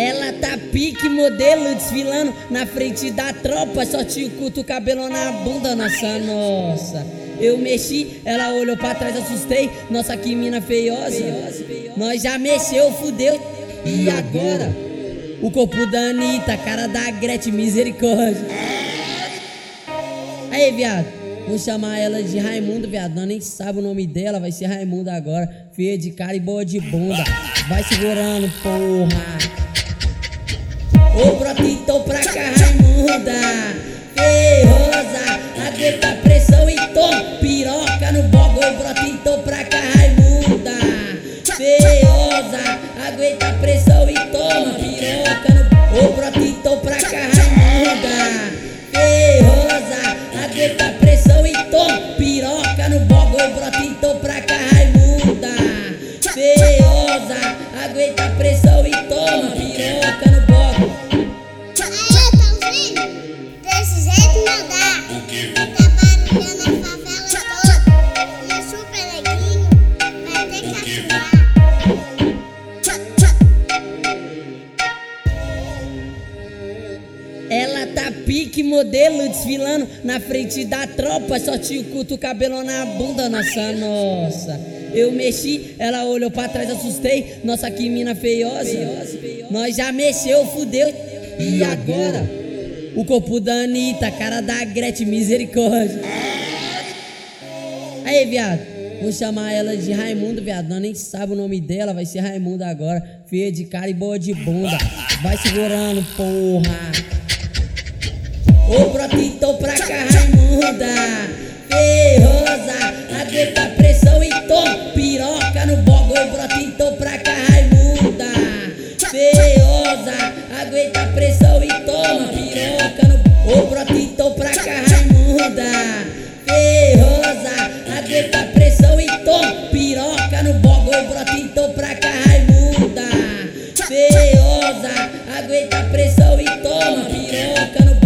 Ela tá pique modelo desfilando na frente da tropa, só tio curto cabelo na bunda, nossa, nossa. Eu mexi, ela olhou pra trás, assustei. Nossa, que mina feiosa. Nós já mexeu, fudeu. E agora? O corpo da Anitta, cara da Gretchen, misericórdia. Aí, viado, vou chamar ela de Raimundo, viado. Nós nem sabe o nome dela, vai ser Raimundo agora. Feia de cara e boa de bunda. Vai segurando, porra. Ô, brotito pra cá, Raimunda. Ferrosa, aguenta a pressão e toma piroca no bogo. Ô, brotito pra cá, Raimunda. Feiosa, aguenta a pressão e toma piroca no Ô, brotito pra cá, Raimunda. Ferrosa, aguenta a pressão e toma piroca no bogo. Ô, brotito pra cá, Raimunda. Feiosa, aguenta a pressão e toma piroca no Ela tá pique modelo desfilando na frente da tropa, só tio curto cabelo na bunda, nossa, nossa. Eu mexi, ela olhou pra trás, assustei. Nossa, que mina feiosa. Nós já mexeu, fudeu. E agora? O corpo da Anitta, cara da Gretchen, misericórdia. Aí, viado, vou chamar ela de Raimundo, viado. Nós nem sabe o nome dela, vai ser Raimundo agora. Feia de cara e boa de bunda. Vai segurando, porra. Ô, brotito pra cá, Raimunda. Ferrosa, aguenta a pressão e toma piroca no bogo. Ô, brotito pra cá, Raimunda. Feiosa, aguenta a pressão e toma piroca no Ô, brotito pra cá, Raimunda. Ferrosa, aguenta a pressão e toma piroca no bogo. Ô, brotito pra cá, Raimunda. Feiosa, aguenta a pressão e toma piroca no